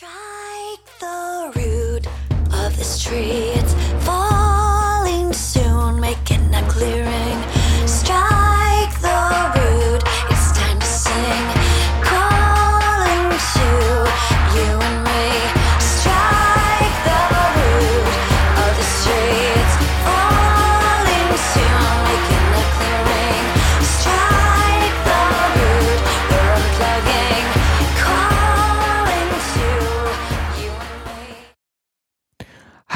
Strike the root of this tree. It's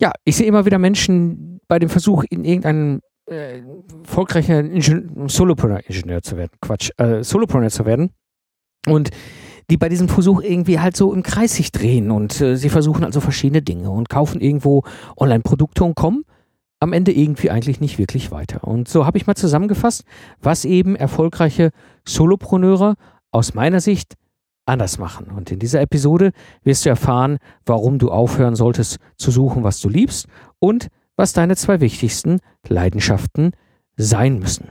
Ja, ich sehe immer wieder Menschen bei dem Versuch, in irgendeinem äh, erfolgreichen Ingen- Solopreneur-Ingenieur zu werden, Quatsch, äh, Solopreneur zu werden und die bei diesem Versuch irgendwie halt so im Kreis sich drehen und äh, sie versuchen also verschiedene Dinge und kaufen irgendwo Online-Produkte und kommen am Ende irgendwie eigentlich nicht wirklich weiter. Und so habe ich mal zusammengefasst, was eben erfolgreiche Solopreneure aus meiner Sicht anders machen. Und in dieser Episode wirst du erfahren, warum du aufhören solltest zu suchen, was du liebst und was deine zwei wichtigsten Leidenschaften sein müssen.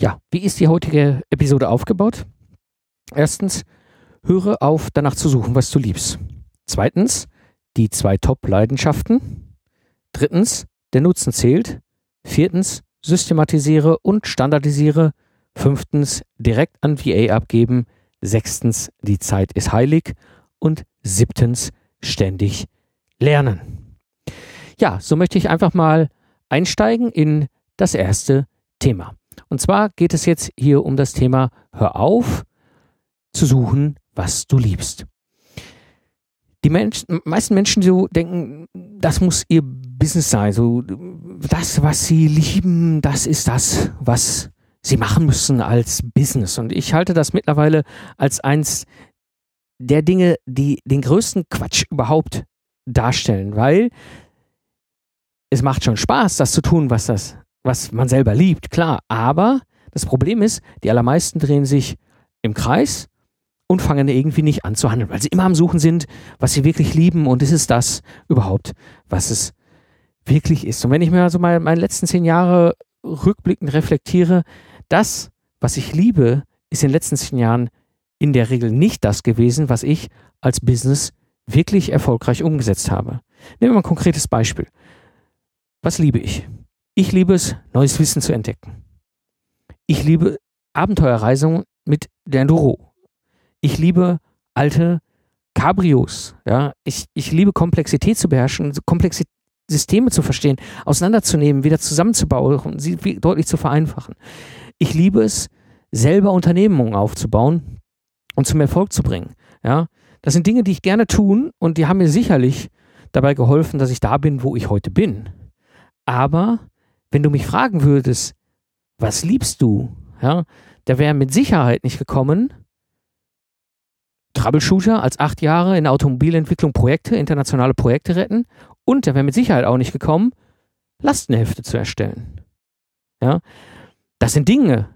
Ja, wie ist die heutige Episode aufgebaut? Erstens, höre auf, danach zu suchen, was du liebst. Zweitens, die zwei Top-Leidenschaften. Drittens, der Nutzen zählt. Viertens, systematisiere und standardisiere. Fünftens, direkt an VA abgeben. Sechstens, die Zeit ist heilig. Und siebtens, ständig lernen. Ja, so möchte ich einfach mal einsteigen in das erste Thema. Und zwar geht es jetzt hier um das Thema Hör auf zu suchen, was du liebst. Die Mensch, meisten Menschen so denken, das muss ihr Business sein. So, das, was sie lieben, das ist das, was sie machen müssen als Business. Und ich halte das mittlerweile als eins der Dinge, die den größten Quatsch überhaupt darstellen, weil es macht schon Spaß, das zu tun, was das, was man selber liebt, klar. Aber das Problem ist, die allermeisten drehen sich im Kreis und fangen irgendwie nicht an zu handeln, weil sie immer am Suchen sind, was sie wirklich lieben und ist es das überhaupt, was es wirklich ist. Und wenn ich mir also mal meine letzten zehn Jahre rückblickend reflektiere, das, was ich liebe, ist in den letzten zehn Jahren in der Regel nicht das gewesen, was ich als Business wirklich erfolgreich umgesetzt habe. Nehmen wir mal ein konkretes Beispiel. Was liebe ich? Ich liebe es, neues Wissen zu entdecken. Ich liebe Abenteuerreisungen mit der Enduro. Ich liebe alte Cabrios. Ja? Ich, ich liebe Komplexität zu beherrschen, komplexe Systeme zu verstehen, auseinanderzunehmen, wieder zusammenzubauen und sie deutlich zu vereinfachen. Ich liebe es, selber Unternehmungen aufzubauen und zum Erfolg zu bringen. Ja? Das sind Dinge, die ich gerne tun und die haben mir sicherlich dabei geholfen, dass ich da bin, wo ich heute bin. Aber wenn du mich fragen würdest, was liebst du? Ja, da wäre mit Sicherheit nicht gekommen, Troubleshooter als acht Jahre in der Automobilentwicklung Projekte, internationale Projekte retten und da wäre mit Sicherheit auch nicht gekommen, Lastenhefte zu erstellen. Ja, das sind Dinge,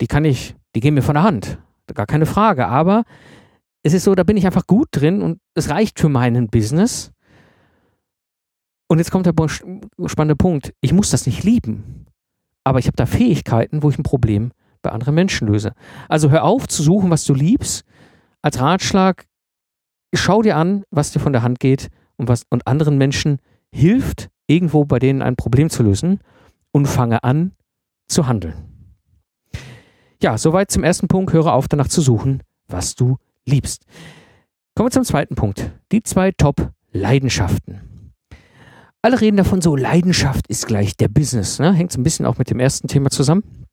die kann ich, die gehen mir von der Hand, gar keine Frage. Aber es ist so, da bin ich einfach gut drin und es reicht für meinen Business. Und jetzt kommt der spannende Punkt. Ich muss das nicht lieben, aber ich habe da Fähigkeiten, wo ich ein Problem bei anderen Menschen löse. Also hör auf zu suchen, was du liebst. Als Ratschlag, schau dir an, was dir von der Hand geht und was und anderen Menschen hilft, irgendwo bei denen ein Problem zu lösen und fange an zu handeln. Ja, soweit zum ersten Punkt. Höre auf, danach zu suchen, was du liebst. Kommen wir zum zweiten Punkt. Die zwei Top-Leidenschaften. Alle reden davon so, Leidenschaft ist gleich der Business. Ne? Hängt so ein bisschen auch mit dem ersten Thema zusammen.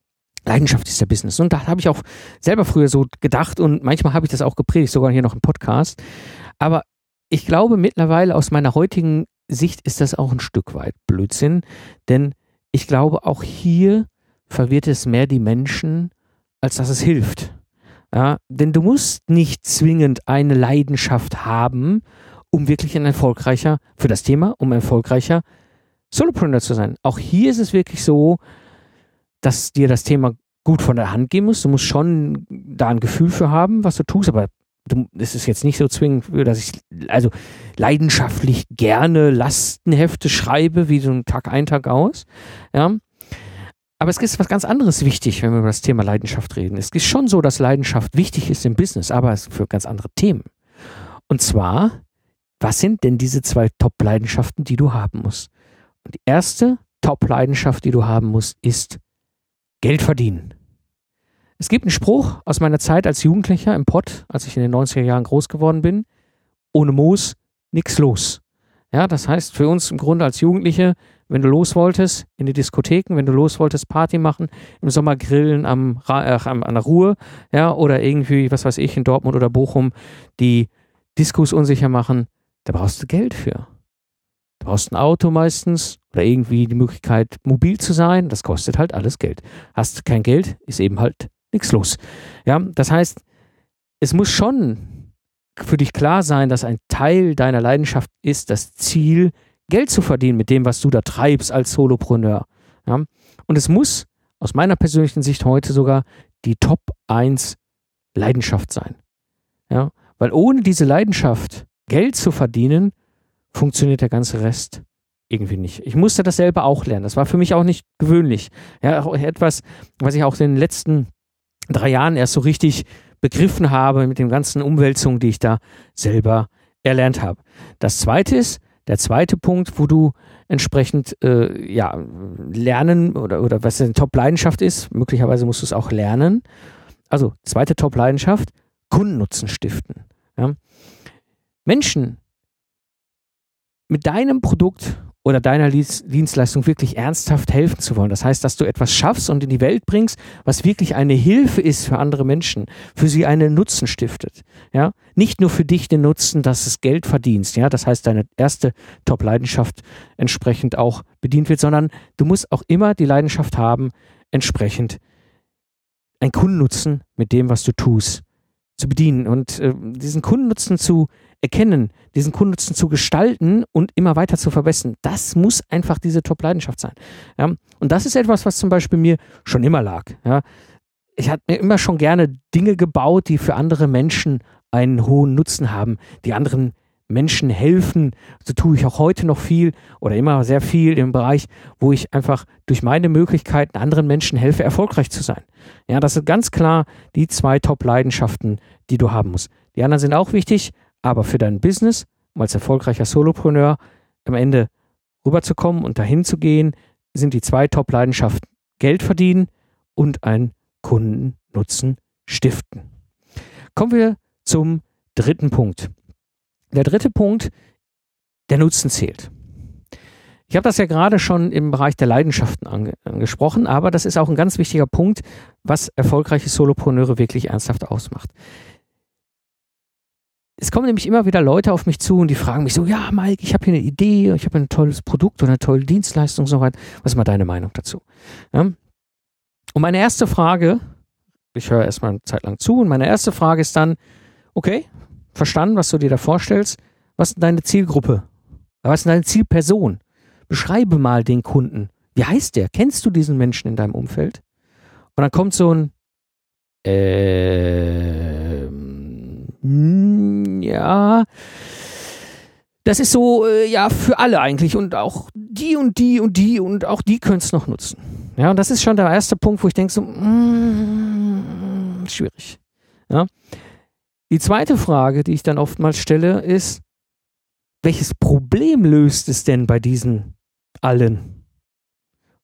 Leidenschaft ist der Business. Und da habe ich auch selber früher so gedacht und manchmal habe ich das auch gepredigt, sogar hier noch im Podcast. Aber ich glaube mittlerweile aus meiner heutigen Sicht ist das auch ein Stück weit Blödsinn, denn ich glaube auch hier verwirrt es mehr die Menschen, als dass es hilft. Ja, denn du musst nicht zwingend eine Leidenschaft haben, um wirklich ein erfolgreicher, für das Thema, um ein erfolgreicher Solopreneur zu sein. Auch hier ist es wirklich so, dass dir das Thema gut von der Hand gehen muss. Du musst schon da ein Gefühl für haben, was du tust, aber es ist jetzt nicht so zwingend, dass ich also leidenschaftlich gerne Lastenhefte schreibe, wie so ein Tag ein, Tag aus. Ja. Aber es ist was ganz anderes wichtig, wenn wir über das Thema Leidenschaft reden. Es ist schon so, dass Leidenschaft wichtig ist im Business, aber für ganz andere Themen. Und zwar, was sind denn diese zwei Top-Leidenschaften, die du haben musst? Und die erste Top-Leidenschaft, die du haben musst, ist Geld verdienen. Es gibt einen Spruch aus meiner Zeit als Jugendlicher im Pott, als ich in den 90er Jahren groß geworden bin. Ohne Moos nix los. Ja, das heißt für uns im Grunde als Jugendliche, wenn du los wolltest in die Diskotheken, wenn du los wolltest Party machen, im Sommer grillen am, äh, an der Ruhe, ja, oder irgendwie, was weiß ich, in Dortmund oder Bochum die Diskos unsicher machen, da brauchst du Geld für. Du brauchst ein Auto meistens oder irgendwie die Möglichkeit, mobil zu sein. Das kostet halt alles Geld. Hast kein Geld, ist eben halt nichts los. Ja, das heißt, es muss schon für dich klar sein, dass ein Teil deiner Leidenschaft ist, das Ziel, Geld zu verdienen mit dem, was du da treibst als Solopreneur. Ja? Und es muss aus meiner persönlichen Sicht heute sogar die Top 1 Leidenschaft sein. Ja? Weil ohne diese Leidenschaft, Geld zu verdienen, funktioniert der ganze Rest irgendwie nicht. Ich musste das selber auch lernen. Das war für mich auch nicht gewöhnlich. Ja, auch etwas, was ich auch in den letzten drei Jahren erst so richtig begriffen habe mit den ganzen Umwälzungen, die ich da selber erlernt habe. Das zweite ist, der zweite Punkt, wo du entsprechend äh, ja, lernen oder, oder was eine Top-Leidenschaft ist, möglicherweise musst du es auch lernen. Also, zweite Top-Leidenschaft, Kundennutzen stiften. Ja. Menschen mit deinem Produkt oder deiner Dienstleistung wirklich ernsthaft helfen zu wollen. Das heißt, dass du etwas schaffst und in die Welt bringst, was wirklich eine Hilfe ist für andere Menschen, für sie einen Nutzen stiftet. Ja, nicht nur für dich den Nutzen, dass es Geld verdienst. Ja, das heißt, deine erste Top-Leidenschaft entsprechend auch bedient wird, sondern du musst auch immer die Leidenschaft haben, entsprechend ein Kundennutzen mit dem, was du tust, zu bedienen und äh, diesen Kundennutzen zu erkennen, diesen Kundennutzen zu gestalten und immer weiter zu verbessern. Das muss einfach diese Top-Leidenschaft sein. Ja? Und das ist etwas, was zum Beispiel mir schon immer lag. Ja? Ich hatte mir immer schon gerne Dinge gebaut, die für andere Menschen einen hohen Nutzen haben, die anderen Menschen helfen. So tue ich auch heute noch viel oder immer sehr viel im Bereich, wo ich einfach durch meine Möglichkeiten anderen Menschen helfe, erfolgreich zu sein. Ja, das sind ganz klar die zwei Top-Leidenschaften, die du haben musst. Die anderen sind auch wichtig, aber für dein Business, um als erfolgreicher Solopreneur am Ende rüberzukommen und dahin zu gehen, sind die zwei Top-Leidenschaften Geld verdienen und ein Kundennutzen stiften. Kommen wir zum dritten Punkt. Der dritte Punkt, der Nutzen zählt. Ich habe das ja gerade schon im Bereich der Leidenschaften ange angesprochen, aber das ist auch ein ganz wichtiger Punkt, was erfolgreiche Solopreneure wirklich ernsthaft ausmacht es kommen nämlich immer wieder Leute auf mich zu und die fragen mich so, ja, Mike, ich habe hier eine Idee, ich habe ein tolles Produkt oder eine tolle Dienstleistung und so weiter. Was ist mal deine Meinung dazu? Ja? Und meine erste Frage, ich höre erstmal eine Zeit lang zu und meine erste Frage ist dann, okay, verstanden, was du dir da vorstellst. Was ist deine Zielgruppe? Was ist deine Zielperson? Beschreibe mal den Kunden. Wie heißt der? Kennst du diesen Menschen in deinem Umfeld? Und dann kommt so ein, äh, das ist so, äh, ja, für alle eigentlich und auch die und die und die und auch die können es noch nutzen. Ja, und das ist schon der erste Punkt, wo ich denke so, mm, schwierig. Ja. Die zweite Frage, die ich dann oftmals stelle, ist, welches Problem löst es denn bei diesen allen?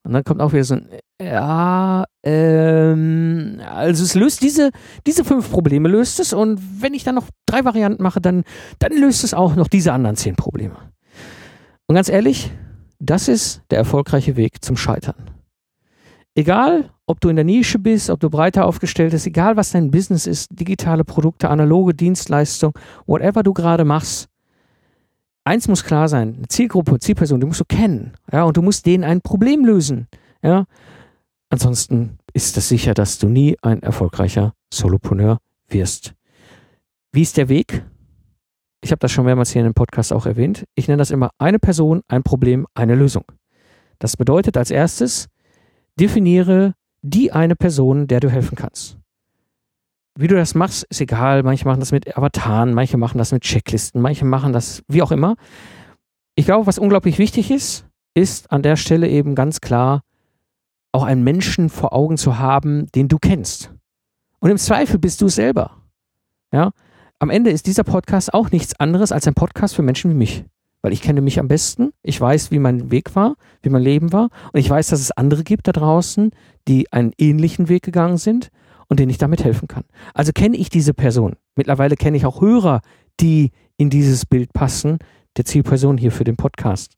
Und dann kommt auch wieder so ein, ja, ähm, also es löst diese, diese fünf Probleme löst es und wenn ich dann noch drei Varianten mache, dann, dann löst es auch noch diese anderen zehn Probleme. Und ganz ehrlich, das ist der erfolgreiche Weg zum Scheitern. Egal, ob du in der Nische bist, ob du breiter aufgestellt bist, egal was dein Business ist, digitale Produkte, analoge Dienstleistung, whatever du gerade machst, eins muss klar sein, eine Zielgruppe, Zielperson, die musst du kennen, ja, und du musst denen ein Problem lösen, ja. Ansonsten ist es sicher, dass du nie ein erfolgreicher Solopreneur wirst. Wie ist der Weg? ich habe das schon mehrmals hier in dem Podcast auch erwähnt, ich nenne das immer eine Person, ein Problem, eine Lösung. Das bedeutet als erstes, definiere die eine Person, der du helfen kannst. Wie du das machst, ist egal. Manche machen das mit Avataren, manche machen das mit Checklisten, manche machen das wie auch immer. Ich glaube, was unglaublich wichtig ist, ist an der Stelle eben ganz klar, auch einen Menschen vor Augen zu haben, den du kennst. Und im Zweifel bist du selber. Ja? Am Ende ist dieser Podcast auch nichts anderes als ein Podcast für Menschen wie mich. Weil ich kenne mich am besten, ich weiß, wie mein Weg war, wie mein Leben war und ich weiß, dass es andere gibt da draußen, die einen ähnlichen Weg gegangen sind und denen ich damit helfen kann. Also kenne ich diese Person. Mittlerweile kenne ich auch Hörer, die in dieses Bild passen, der Zielperson hier für den Podcast.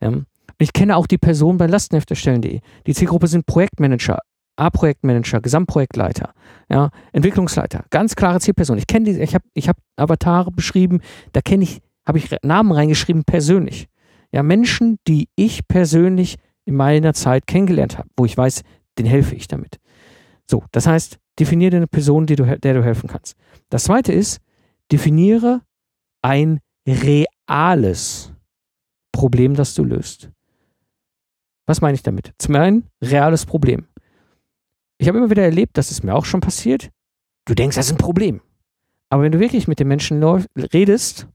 Ja. Ich kenne auch die Person bei lastenhefterstellen.de. Die Zielgruppe sind Projektmanager, A-Projektmanager, Gesamtprojektleiter, ja, Entwicklungsleiter, ganz klare Zielperson. Ich kenne die, ich habe ich hab Avatare beschrieben, da kenne ich, habe ich Namen reingeschrieben persönlich. Ja, Menschen, die ich persönlich in meiner Zeit kennengelernt habe, wo ich weiß, den helfe ich damit. So, das heißt, definiere eine Person, die du, der du helfen kannst. Das zweite ist, definiere ein reales Problem, das du löst. Was meine ich damit? Zum einen, reales Problem. Ich habe immer wieder erlebt, das ist mir auch schon passiert. Du denkst, das ist ein Problem. Aber wenn du wirklich mit den Menschen redest,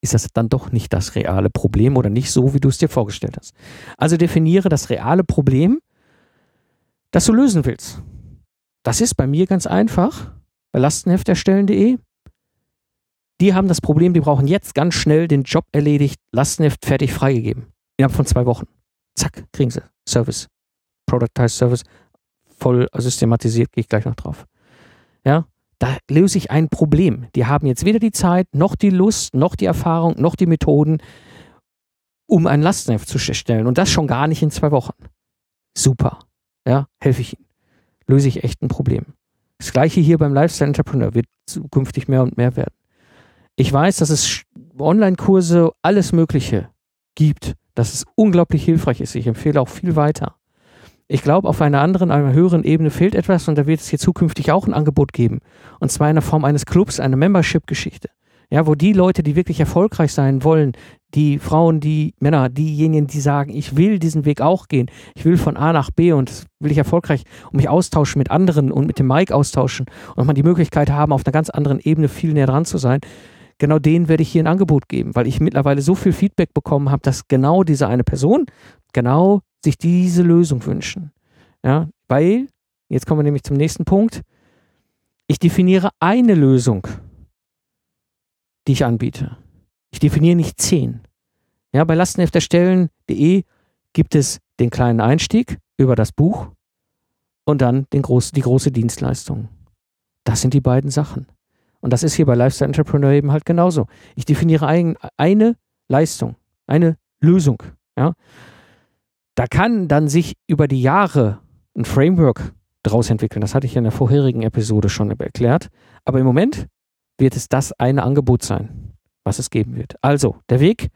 ist das dann doch nicht das reale Problem oder nicht so, wie du es dir vorgestellt hast. Also definiere das reale Problem, das du lösen willst. Das ist bei mir ganz einfach, bei lastenhefterstellen.de. Die haben das Problem, die brauchen jetzt ganz schnell den Job erledigt, Lastenheft fertig freigegeben. Innerhalb von zwei Wochen. Zack, kriegen sie Service. Productized Service, voll systematisiert, gehe ich gleich noch drauf. Ja, da löse ich ein Problem. Die haben jetzt weder die Zeit, noch die Lust, noch die Erfahrung, noch die Methoden, um ein Lastenheft zu stellen. Und das schon gar nicht in zwei Wochen. Super. Ja, helfe ich ihnen. Löse ich echt ein Problem. Das gleiche hier beim Lifestyle Entrepreneur wird zukünftig mehr und mehr werden. Ich weiß, dass es Online-Kurse, alles Mögliche gibt, dass es unglaublich hilfreich ist. Ich empfehle auch viel weiter. Ich glaube, auf einer anderen, einer höheren Ebene fehlt etwas und da wird es hier zukünftig auch ein Angebot geben. Und zwar in der Form eines Clubs, eine Membership-Geschichte. Ja, wo die Leute, die wirklich erfolgreich sein wollen, die Frauen, die Männer, diejenigen, die sagen, ich will diesen Weg auch gehen, ich will von A nach B und will ich erfolgreich und mich austauschen mit anderen und mit dem Mike austauschen und man die Möglichkeit haben, auf einer ganz anderen Ebene viel näher dran zu sein, genau denen werde ich hier ein Angebot geben, weil ich mittlerweile so viel Feedback bekommen habe, dass genau diese eine Person genau sich diese Lösung wünschen. Ja, weil, jetzt kommen wir nämlich zum nächsten Punkt, ich definiere eine Lösung, die ich anbiete. Ich definiere nicht zehn. Ja, bei lastenhefterstellen.de gibt es den kleinen Einstieg über das Buch und dann groß, die große Dienstleistung. Das sind die beiden Sachen. Und das ist hier bei Lifestyle Entrepreneur eben halt genauso. Ich definiere ein, eine Leistung, eine Lösung. Ja. Da kann dann sich über die Jahre ein Framework daraus entwickeln. Das hatte ich in der vorherigen Episode schon erklärt. Aber im Moment wird es das eine Angebot sein, was es geben wird. Also, der Weg,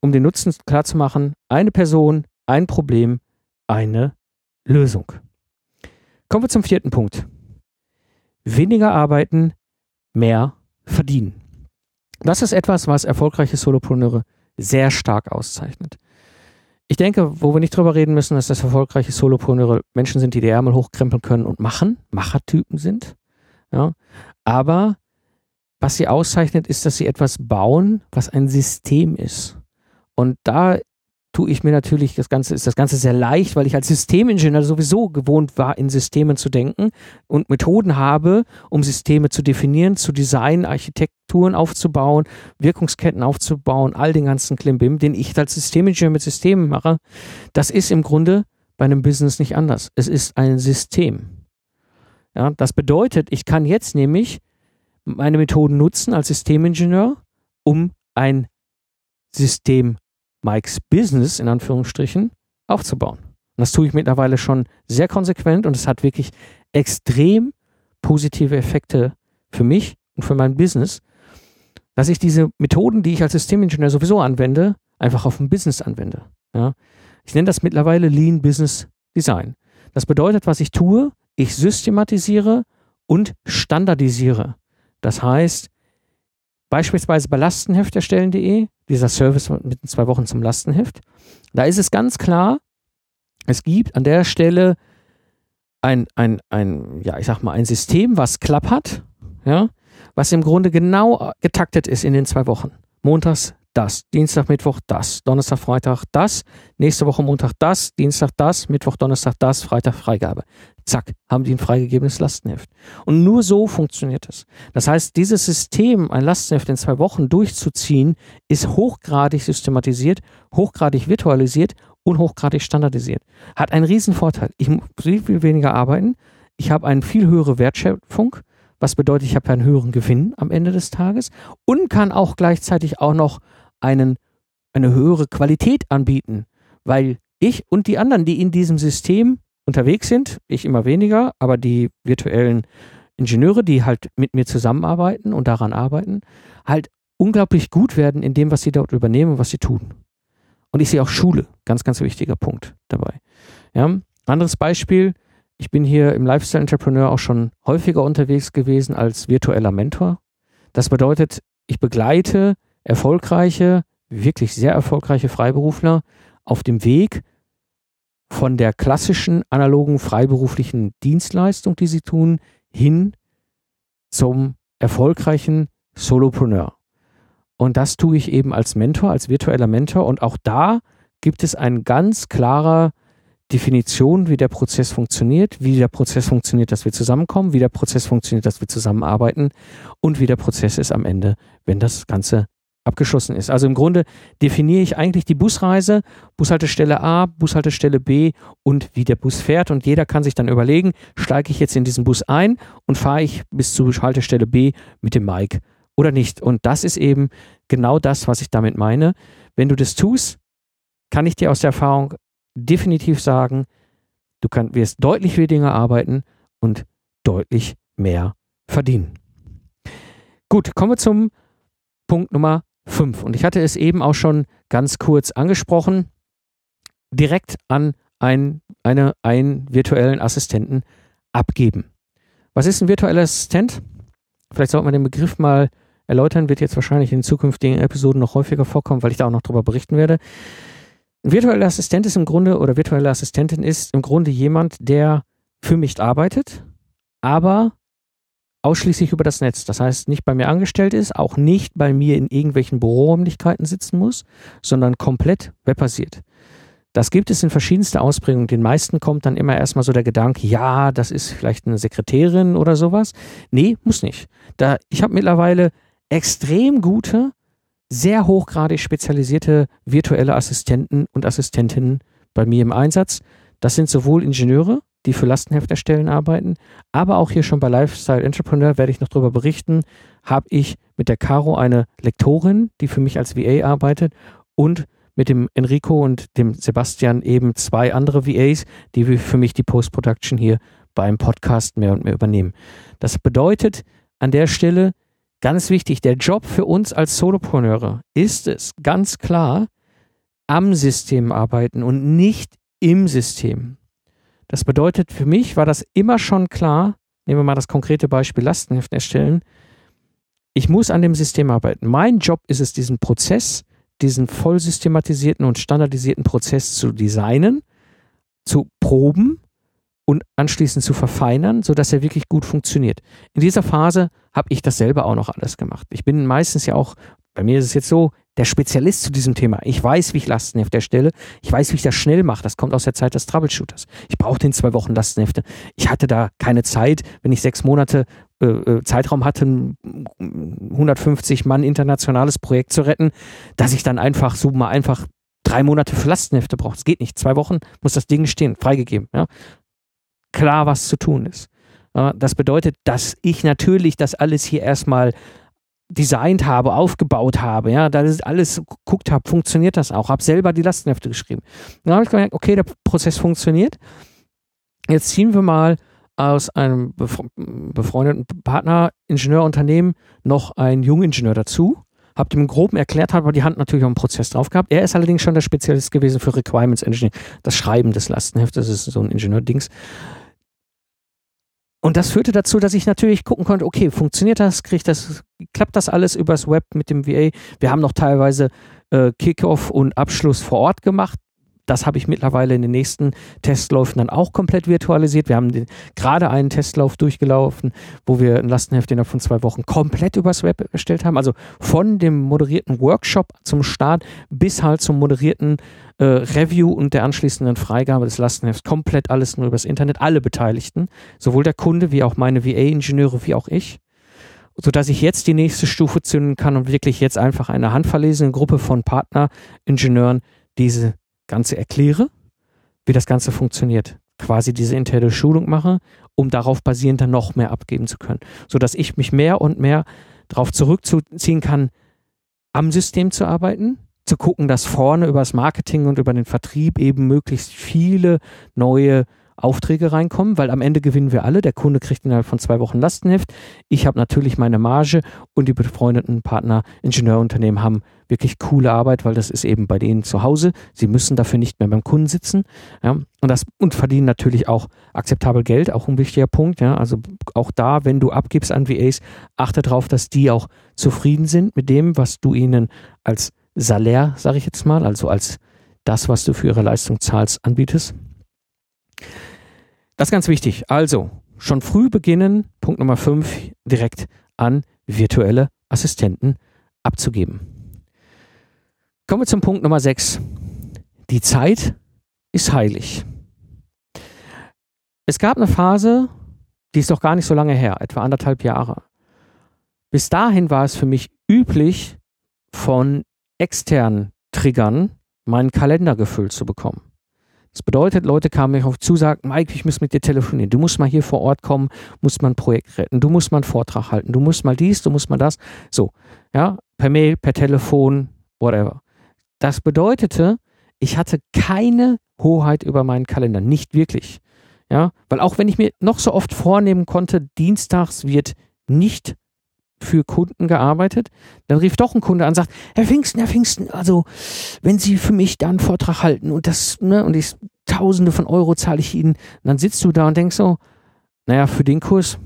um den Nutzen klarzumachen, eine Person, ein Problem, eine Lösung. Kommen wir zum vierten Punkt. Weniger arbeiten, mehr verdienen. Das ist etwas, was erfolgreiche Solopreneure sehr stark auszeichnet. Ich denke, wo wir nicht drüber reden müssen, ist, dass erfolgreiche Solopreneure Menschen sind, die die Ärmel hochkrempeln können und machen, Machertypen sind. Ja. Aber was sie auszeichnet, ist, dass sie etwas bauen, was ein System ist. Und da tue ich mir natürlich, das Ganze ist das Ganze sehr leicht, weil ich als Systemingenieur sowieso gewohnt war, in Systemen zu denken und Methoden habe, um Systeme zu definieren, zu designen, Architekturen aufzubauen, Wirkungsketten aufzubauen, all den ganzen Klimbim, den ich als Systemingenieur mit Systemen mache. Das ist im Grunde bei einem Business nicht anders. Es ist ein System. Ja, das bedeutet, ich kann jetzt nämlich meine Methoden nutzen als Systemingenieur, um ein System Mikes Business in Anführungsstrichen aufzubauen. Und das tue ich mittlerweile schon sehr konsequent und es hat wirklich extrem positive Effekte für mich und für mein Business, dass ich diese Methoden, die ich als Systemingenieur sowieso anwende, einfach auf ein Business anwende. Ja. Ich nenne das mittlerweile Lean Business Design. Das bedeutet, was ich tue, ich systematisiere und standardisiere. Das heißt, beispielsweise bei lastenhefterstellen.de, dieser Service mit zwei Wochen zum Lastenheft, da ist es ganz klar, es gibt an der Stelle ein, ein, ein, ja, ich sag mal, ein System, was klappert, ja, was im Grunde genau getaktet ist in den zwei Wochen. Montags das, Dienstag, Mittwoch das, Donnerstag, Freitag das, nächste Woche Montag das, Dienstag das, Mittwoch, Donnerstag das, Freitag Freigabe. Zack, haben die ein freigegebenes Lastenheft. Und nur so funktioniert es. Das heißt, dieses System, ein Lastenheft in zwei Wochen durchzuziehen, ist hochgradig systematisiert, hochgradig virtualisiert und hochgradig standardisiert. Hat einen riesen Vorteil. Ich muss viel weniger arbeiten. Ich habe eine viel höhere Wertschöpfung, was bedeutet, ich habe einen höheren Gewinn am Ende des Tages und kann auch gleichzeitig auch noch einen, eine höhere Qualität anbieten, weil ich und die anderen, die in diesem System unterwegs sind, ich immer weniger, aber die virtuellen Ingenieure, die halt mit mir zusammenarbeiten und daran arbeiten, halt unglaublich gut werden in dem, was sie dort übernehmen und was sie tun. Und ich sehe auch Schule, ganz, ganz wichtiger Punkt dabei. Ja, anderes Beispiel, ich bin hier im Lifestyle Entrepreneur auch schon häufiger unterwegs gewesen als virtueller Mentor. Das bedeutet, ich begleite erfolgreiche, wirklich sehr erfolgreiche Freiberufler auf dem Weg von der klassischen analogen freiberuflichen Dienstleistung, die sie tun, hin zum erfolgreichen Solopreneur. Und das tue ich eben als Mentor, als virtueller Mentor. Und auch da gibt es eine ganz klare Definition, wie der Prozess funktioniert, wie der Prozess funktioniert, dass wir zusammenkommen, wie der Prozess funktioniert, dass wir zusammenarbeiten und wie der Prozess ist am Ende, wenn das Ganze abgeschlossen ist. Also im Grunde definiere ich eigentlich die Busreise, Bushaltestelle A, Bushaltestelle B und wie der Bus fährt. Und jeder kann sich dann überlegen, steige ich jetzt in diesen Bus ein und fahre ich bis zur Haltestelle B mit dem Mike oder nicht. Und das ist eben genau das, was ich damit meine. Wenn du das tust, kann ich dir aus der Erfahrung definitiv sagen, du kann, wirst deutlich weniger arbeiten und deutlich mehr verdienen. Gut, kommen wir zum Punkt Nummer 5. Und ich hatte es eben auch schon ganz kurz angesprochen, direkt an ein, eine, einen virtuellen Assistenten abgeben. Was ist ein virtueller Assistent? Vielleicht sollte man den Begriff mal erläutern, wird jetzt wahrscheinlich in zukünftigen Episoden noch häufiger vorkommen, weil ich da auch noch drüber berichten werde. Ein virtueller Assistent ist im Grunde, oder virtuelle Assistentin ist im Grunde jemand, der für mich arbeitet, aber ausschließlich über das Netz. Das heißt, nicht bei mir angestellt ist, auch nicht bei mir in irgendwelchen Büroräumlichkeiten sitzen muss, sondern komplett webbasiert. Das gibt es in verschiedenster Ausprägung. Den meisten kommt dann immer erstmal so der Gedanke, ja, das ist vielleicht eine Sekretärin oder sowas. Nee, muss nicht. Da, ich habe mittlerweile extrem gute, sehr hochgradig spezialisierte virtuelle Assistenten und Assistentinnen bei mir im Einsatz. Das sind sowohl Ingenieure, die für Lastenhefterstellen arbeiten, aber auch hier schon bei Lifestyle Entrepreneur werde ich noch darüber berichten, habe ich mit der Caro eine Lektorin, die für mich als VA arbeitet und mit dem Enrico und dem Sebastian eben zwei andere VAs, die für mich die Post-Production hier beim Podcast mehr und mehr übernehmen. Das bedeutet an der Stelle, Ganz wichtig, der Job für uns als Solopreneure ist es ganz klar, am System arbeiten und nicht im System. Das bedeutet, für mich war das immer schon klar, nehmen wir mal das konkrete Beispiel Lastenheft erstellen, ich muss an dem System arbeiten. Mein Job ist es, diesen Prozess, diesen voll systematisierten und standardisierten Prozess zu designen, zu proben und anschließend zu verfeinern, sodass er wirklich gut funktioniert. In dieser Phase habe ich das selber auch noch alles gemacht. Ich bin meistens ja auch, bei mir ist es jetzt so, der Spezialist zu diesem Thema. Ich weiß, wie ich Lastenhefte erstelle. Ich weiß, wie ich das schnell mache. Das kommt aus der Zeit des Troubleshooters. Ich brauchte in zwei Wochen Lastenhefte. Ich hatte da keine Zeit, wenn ich sechs Monate äh, äh Zeitraum hatte, ein 150 Mann internationales Projekt zu retten, dass ich dann einfach so mal einfach drei Monate für Lastenhefte brauche. Es geht nicht. Zwei Wochen muss das Ding stehen, freigegeben. Ja? klar, was zu tun ist. Das bedeutet, dass ich natürlich das alles hier erstmal designt habe, aufgebaut habe, ja, da alles geguckt habe, funktioniert das auch, habe selber die Lastenhefte geschrieben. Dann habe ich gemerkt, okay, der Prozess funktioniert. Jetzt ziehen wir mal aus einem befreundeten Partner, Ingenieurunternehmen, noch einen Jungingenieur dazu. Habe dem Groben erklärt, habe die Hand natürlich auf den Prozess drauf gehabt. Er ist allerdings schon der Spezialist gewesen für Requirements Engineering, das Schreiben des Lastenheftes, das ist so ein Ingenieur-Dings. Und das führte dazu, dass ich natürlich gucken konnte, okay, funktioniert das, kriegt das, klappt das alles übers Web mit dem VA? Wir haben noch teilweise äh, Kickoff und Abschluss vor Ort gemacht. Das habe ich mittlerweile in den nächsten Testläufen dann auch komplett virtualisiert. Wir haben den, gerade einen Testlauf durchgelaufen, wo wir ein Lastenheft innerhalb von zwei Wochen komplett übers Web erstellt haben. Also von dem moderierten Workshop zum Start bis halt zum moderierten äh, Review und der anschließenden Freigabe des Lastenhefts. Komplett alles nur übers Internet. Alle Beteiligten, sowohl der Kunde wie auch meine VA-Ingenieure wie auch ich sodass ich jetzt die nächste Stufe zünden kann und wirklich jetzt einfach eine handverlesene Gruppe von Partneringenieuren diese Ganze erkläre, wie das Ganze funktioniert. Quasi diese interne Schulung mache, um darauf basierend dann noch mehr abgeben zu können. Sodass ich mich mehr und mehr darauf zurückziehen kann, am System zu arbeiten, zu gucken, dass vorne über das Marketing und über den Vertrieb eben möglichst viele neue Aufträge reinkommen, weil am Ende gewinnen wir alle. Der Kunde kriegt innerhalb von zwei Wochen Lastenheft. Ich habe natürlich meine Marge und die befreundeten Partner, Ingenieurunternehmen haben wirklich coole Arbeit, weil das ist eben bei denen zu Hause. Sie müssen dafür nicht mehr beim Kunden sitzen. Ja, und das und verdienen natürlich auch akzeptabel Geld, auch ein wichtiger Punkt. Ja, also auch da, wenn du abgibst an VAs, achte darauf, dass die auch zufrieden sind mit dem, was du ihnen als Salär, sage ich jetzt mal, also als das, was du für ihre Leistung zahlst, anbietest. Das ist ganz wichtig. Also, schon früh beginnen, Punkt Nummer 5, direkt an virtuelle Assistenten abzugeben. Kommen wir zum Punkt Nummer 6. Die Zeit ist heilig. Es gab eine Phase, die ist doch gar nicht so lange her, etwa anderthalb Jahre. Bis dahin war es für mich üblich, von externen Triggern meinen Kalender gefüllt zu bekommen. Das bedeutet, Leute kamen mir auf zu, sagten, Mike, ich muss mit dir telefonieren. Du musst mal hier vor Ort kommen, musst mal ein Projekt retten, du musst mal einen Vortrag halten, du musst mal dies, du musst mal das. So, ja, per Mail, per Telefon, whatever. Das bedeutete, ich hatte keine Hoheit über meinen Kalender, nicht wirklich. Ja, weil auch wenn ich mir noch so oft vornehmen konnte, dienstags wird nicht für Kunden gearbeitet. Dann rief doch ein Kunde an und sagt, Herr Pfingsten, Herr Pfingsten, also wenn Sie für mich da einen Vortrag halten und das, ne, und ich Tausende von Euro zahle ich Ihnen, dann sitzt du da und denkst so, naja, für den Kurs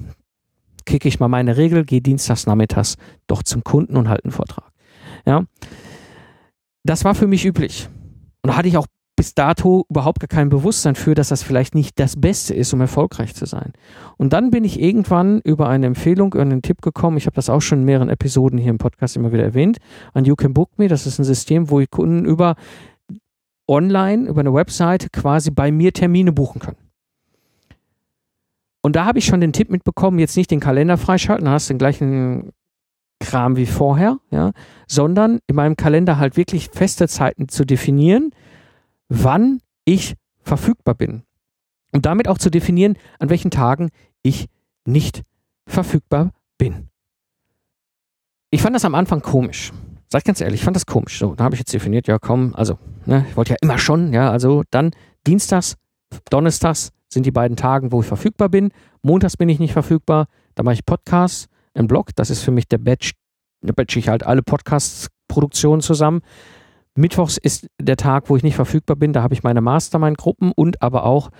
kicke ich mal meine Regel, gehe dienstags nachmittags doch zum Kunden und halte einen Vortrag. Ja. Das war für mich üblich. Und da hatte ich auch bis dato überhaupt gar kein Bewusstsein für, dass das vielleicht nicht das Beste ist, um erfolgreich zu sein. Und dann bin ich irgendwann über eine Empfehlung, über einen Tipp gekommen, ich habe das auch schon in mehreren Episoden hier im Podcast immer wieder erwähnt, an You Can Book Me. Das ist ein System, wo Kunden über online, über eine Webseite quasi bei mir Termine buchen können. Und da habe ich schon den Tipp mitbekommen, jetzt nicht den Kalender freischalten, dann hast du den gleichen Kram wie vorher, ja, sondern in meinem Kalender halt wirklich feste Zeiten zu definieren, wann ich verfügbar bin. Und damit auch zu definieren, an welchen Tagen ich nicht verfügbar bin. Ich fand das am Anfang komisch. Sag ich ganz ehrlich, ich fand das komisch. So, da habe ich jetzt definiert, ja komm, also, ne, ich wollte ja immer schon, ja, also dann Dienstags, Donnerstags sind die beiden Tagen, wo ich verfügbar bin. Montags bin ich nicht verfügbar, da mache ich Podcasts im Blog, das ist für mich der Batch, da batch ich halt alle Podcast-Produktionen zusammen. Mittwochs ist der Tag, wo ich nicht verfügbar bin. Da habe ich meine Mastermind-Gruppen und aber auch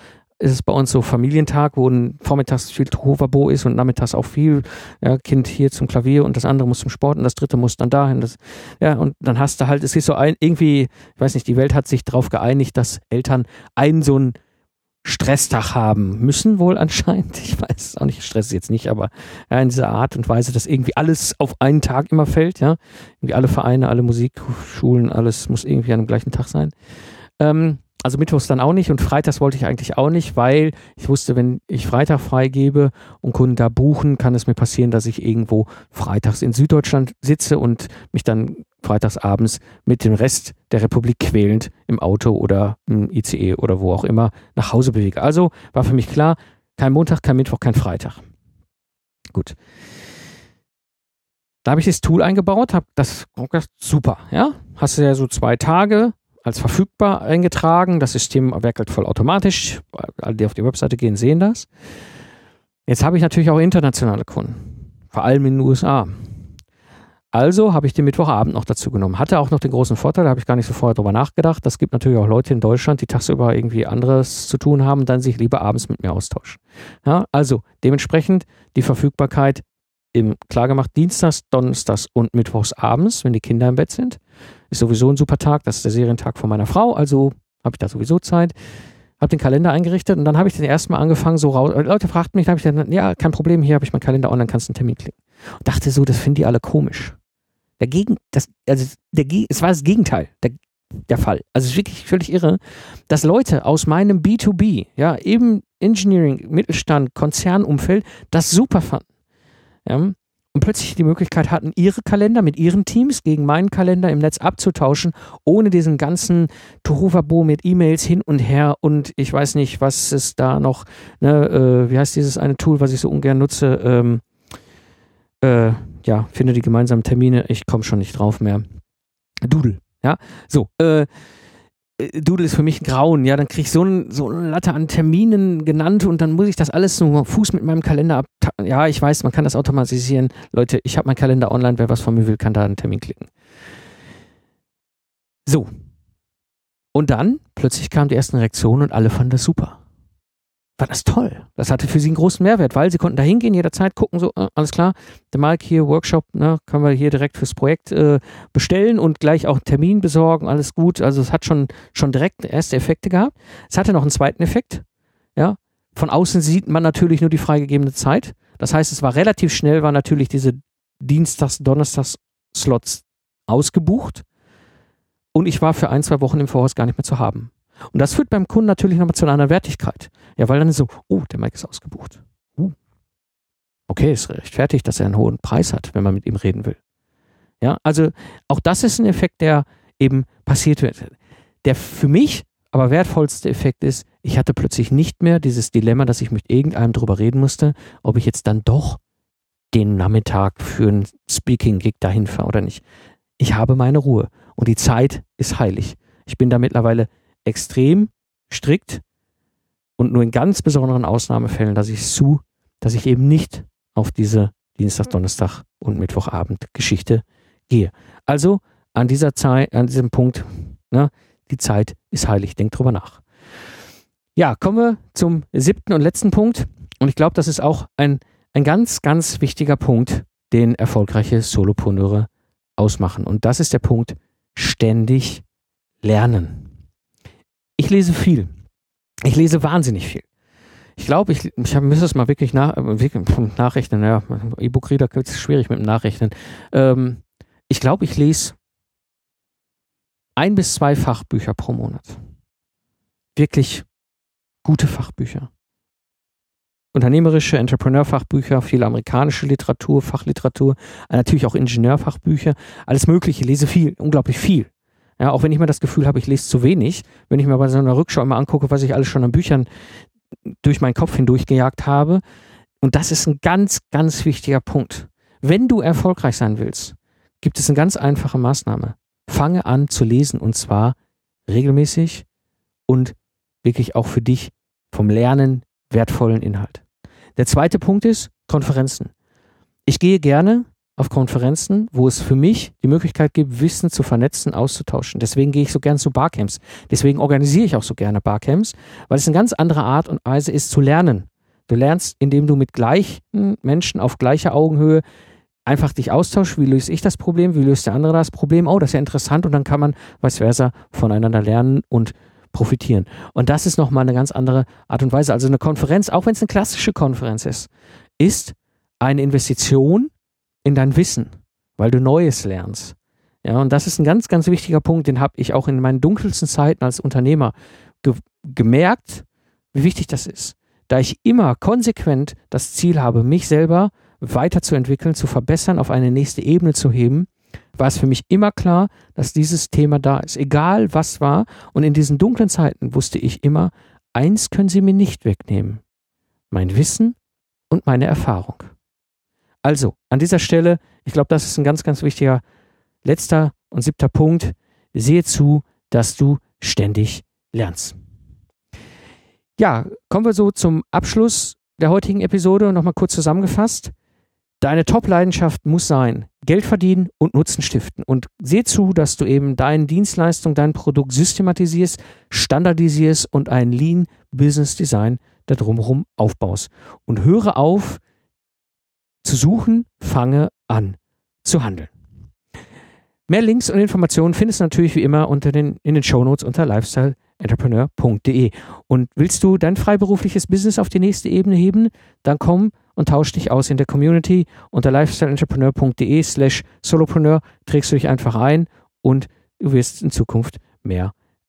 ist es bei uns so Familientag, wo vormittags viel Hoverbo ist und nachmittags auch viel ja, Kind hier zum Klavier und das andere muss zum Sport und das dritte muss dann dahin. Das, ja, und dann hast du halt, es ist so ein, irgendwie, ich weiß nicht, die Welt hat sich darauf geeinigt, dass Eltern einen so ein Stresstag haben müssen, wohl anscheinend. Ich weiß es auch nicht, ich stress jetzt nicht, aber ja, in dieser Art und Weise, dass irgendwie alles auf einen Tag immer fällt, ja. Irgendwie alle Vereine, alle Musikschulen, alles muss irgendwie an dem gleichen Tag sein. Ähm, also Mittwochs dann auch nicht und Freitags wollte ich eigentlich auch nicht, weil ich wusste, wenn ich Freitag freigebe und Kunden da buchen, kann es mir passieren, dass ich irgendwo freitags in Süddeutschland sitze und mich dann freitags abends mit dem Rest der Republik quälend im Auto oder im ICE oder wo auch immer nach Hause bewege. Also war für mich klar, kein Montag, kein Mittwoch, kein Freitag. Gut. Da habe ich das Tool eingebaut, habe das, super, ja. Hast du ja so zwei Tage, als verfügbar eingetragen. Das System werkelt vollautomatisch. Alle, die auf die Webseite gehen, sehen das. Jetzt habe ich natürlich auch internationale Kunden, vor allem in den USA. Also habe ich den Mittwochabend noch dazu genommen. Hatte auch noch den großen Vorteil, da habe ich gar nicht so vorher drüber nachgedacht. Das gibt natürlich auch Leute in Deutschland, die tagsüber irgendwie anderes zu tun haben dann sich lieber abends mit mir austauschen. Ja, also dementsprechend die Verfügbarkeit im klargemacht Dienstags, Donnerstags und Mittwochs abends, wenn die Kinder im Bett sind. Ist sowieso ein super Tag, das ist der Serientag von meiner Frau, also habe ich da sowieso Zeit. Habe den Kalender eingerichtet und dann habe ich den ersten Mal angefangen, so raus. Leute fragten mich, dann habe ich gesagt, ja, kein Problem, hier habe ich meinen Kalender online, kannst einen Termin klicken. Und dachte so, das finden die alle komisch. Dagegen, das, also der, es war das Gegenteil der, der Fall. Also es ist wirklich völlig irre, dass Leute aus meinem B2B, ja, eben Engineering, Mittelstand, Konzernumfeld, das super fanden. Ja, und plötzlich die Möglichkeit hatten, ihre Kalender mit ihren Teams gegen meinen Kalender im Netz abzutauschen, ohne diesen ganzen Tohuwabo mit E-Mails hin und her und ich weiß nicht, was ist da noch, ne, äh, wie heißt dieses eine Tool, was ich so ungern nutze, ähm, äh, ja, finde die gemeinsamen Termine, ich komme schon nicht drauf mehr. Doodle, ja, so, äh, äh, Doodle ist für mich ein Grauen, ja, dann kriege ich so, ein, so eine Latte an Terminen genannt und dann muss ich das alles so Fuß mit meinem Kalender ab. Ja, ich weiß, man kann das automatisieren. Leute, ich habe meinen Kalender online, wer was von mir will, kann da einen Termin klicken. So. Und dann plötzlich kamen die ersten Reaktionen und alle fanden das super war das toll. Das hatte für sie einen großen Mehrwert, weil sie konnten da hingehen, jederzeit gucken, so, äh, alles klar, der Mike hier, Workshop, ne, können wir hier direkt fürs Projekt äh, bestellen und gleich auch einen Termin besorgen, alles gut. Also es hat schon, schon direkt erste Effekte gehabt. Es hatte noch einen zweiten Effekt, ja. Von außen sieht man natürlich nur die freigegebene Zeit. Das heißt, es war relativ schnell, war natürlich diese Dienstags-, Donnerstags-Slots ausgebucht. Und ich war für ein, zwei Wochen im Voraus gar nicht mehr zu haben. Und das führt beim Kunden natürlich nochmal zu einer Wertigkeit. Ja, weil dann so, oh, der Mike ist ausgebucht. Uh. Okay, ist rechtfertigt, dass er einen hohen Preis hat, wenn man mit ihm reden will. Ja, also auch das ist ein Effekt, der eben passiert wird. Der für mich aber wertvollste Effekt ist, ich hatte plötzlich nicht mehr dieses Dilemma, dass ich mit irgendeinem drüber reden musste, ob ich jetzt dann doch den Nachmittag für ein Speaking-Gig dahin fahre oder nicht. Ich habe meine Ruhe und die Zeit ist heilig. Ich bin da mittlerweile extrem strikt und nur in ganz besonderen Ausnahmefällen, dass ich zu, dass ich eben nicht auf diese Dienstag, Donnerstag und Mittwochabend Geschichte gehe. Also an dieser Zeit, an diesem Punkt, ne, die Zeit ist heilig. Denkt drüber nach. Ja, kommen wir zum siebten und letzten Punkt. Und ich glaube, das ist auch ein, ein ganz, ganz wichtiger Punkt, den erfolgreiche Solopreneure ausmachen. Und das ist der Punkt, ständig lernen. Ich lese viel. Ich lese wahnsinnig viel. Ich glaube, ich, ich müsste es mal wirklich, nach, wirklich nachrechnen. Ja, E-Book-Reader ist schwierig mit dem Nachrechnen. Ähm, ich glaube, ich lese ein bis zwei Fachbücher pro Monat. Wirklich gute Fachbücher. Unternehmerische Entrepreneur-Fachbücher, viel amerikanische Literatur, Fachliteratur, natürlich auch Ingenieurfachbücher, alles Mögliche, lese viel, unglaublich viel. Ja, auch wenn ich mir das Gefühl habe, ich lese zu wenig, wenn ich mir bei so einer Rückschau immer angucke, was ich alles schon an Büchern durch meinen Kopf hindurch gejagt habe. Und das ist ein ganz, ganz wichtiger Punkt. Wenn du erfolgreich sein willst, gibt es eine ganz einfache Maßnahme. Fange an zu lesen und zwar regelmäßig und wirklich auch für dich vom Lernen wertvollen Inhalt. Der zweite Punkt ist Konferenzen. Ich gehe gerne auf Konferenzen, wo es für mich die Möglichkeit gibt, Wissen zu vernetzen, auszutauschen. Deswegen gehe ich so gern zu Barcamps. Deswegen organisiere ich auch so gerne Barcamps, weil es eine ganz andere Art und Weise ist zu lernen. Du lernst, indem du mit gleichen Menschen auf gleicher Augenhöhe einfach dich austauschst. Wie löse ich das Problem? Wie löst der andere das Problem? Oh, das ist ja interessant. Und dann kann man vice versa voneinander lernen und profitieren. Und das ist nochmal eine ganz andere Art und Weise. Also eine Konferenz, auch wenn es eine klassische Konferenz ist, ist eine Investition in dein Wissen, weil du Neues lernst. Ja, und das ist ein ganz, ganz wichtiger Punkt, den habe ich auch in meinen dunkelsten Zeiten als Unternehmer ge gemerkt, wie wichtig das ist. Da ich immer konsequent das Ziel habe, mich selber weiterzuentwickeln, zu verbessern, auf eine nächste Ebene zu heben, war es für mich immer klar, dass dieses Thema da ist. Egal was war. Und in diesen dunklen Zeiten wusste ich immer, eins können Sie mir nicht wegnehmen. Mein Wissen und meine Erfahrung. Also, an dieser Stelle, ich glaube, das ist ein ganz, ganz wichtiger letzter und siebter Punkt. Sehe zu, dass du ständig lernst. Ja, kommen wir so zum Abschluss der heutigen Episode. Nochmal kurz zusammengefasst. Deine Top-Leidenschaft muss sein, Geld verdienen und Nutzen stiften. Und seh zu, dass du eben deine Dienstleistung, dein Produkt systematisierst, standardisierst und ein Lean Business Design da drumherum aufbaust. Und höre auf zu suchen, fange an zu handeln. Mehr Links und Informationen findest du natürlich wie immer unter den, in den Shownotes unter lifestyleentrepreneur.de. Und willst du dein freiberufliches Business auf die nächste Ebene heben, dann komm und tausch dich aus in der Community. Unter lifestyleentrepreneur.de slash solopreneur trägst du dich einfach ein und du wirst in Zukunft mehr